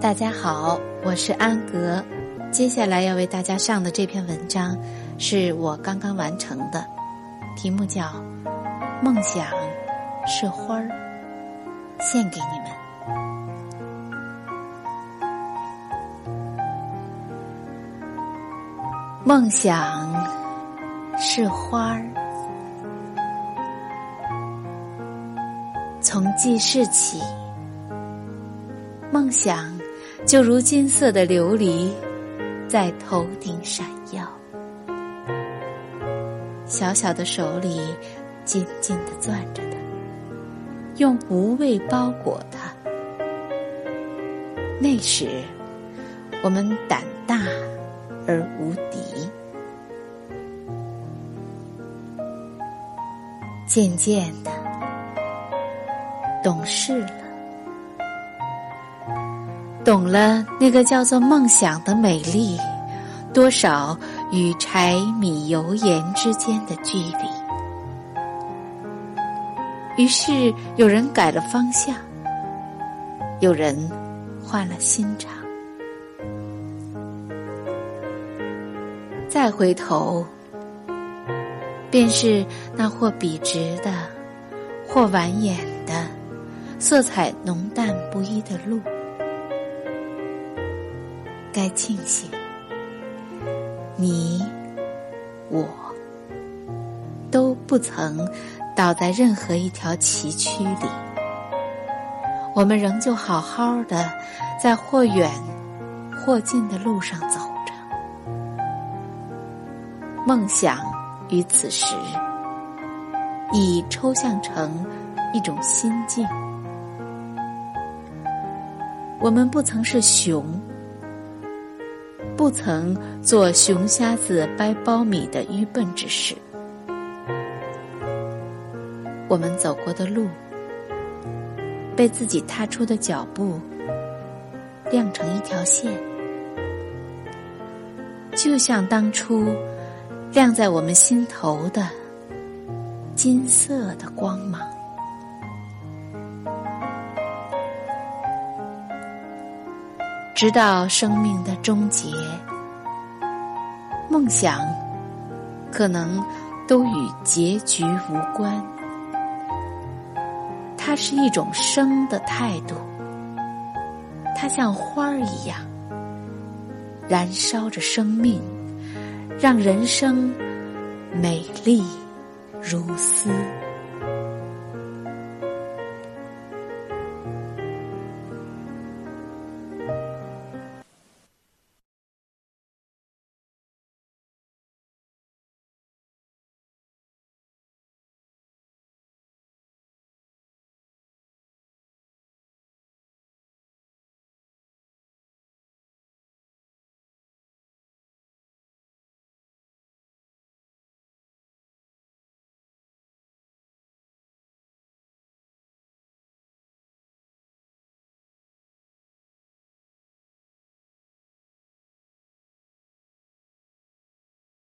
大家好，我是安格。接下来要为大家上的这篇文章是我刚刚完成的，题目叫《梦想是花儿》，献给你们。梦想是花儿，从记事起，梦想。就如金色的琉璃，在头顶闪耀。小小的手里紧紧的攥着它，用无畏包裹它。那时，我们胆大而无敌。渐渐的，懂事了。懂了那个叫做梦想的美丽，多少与柴米油盐之间的距离。于是有人改了方向，有人换了心肠。再回头，便是那或笔直的，或蜿蜒的，色彩浓淡不一的路。该庆幸，你我都不曾倒在任何一条崎岖里，我们仍旧好好的在或远或近的路上走着。梦想于此时已抽象成一种心境，我们不曾是熊。不曾做熊瞎子掰苞米的愚笨之事。我们走过的路，被自己踏出的脚步亮成一条线，就像当初亮在我们心头的金色的光芒。直到生命的终结，梦想可能都与结局无关。它是一种生的态度，它像花儿一样，燃烧着生命，让人生美丽如斯。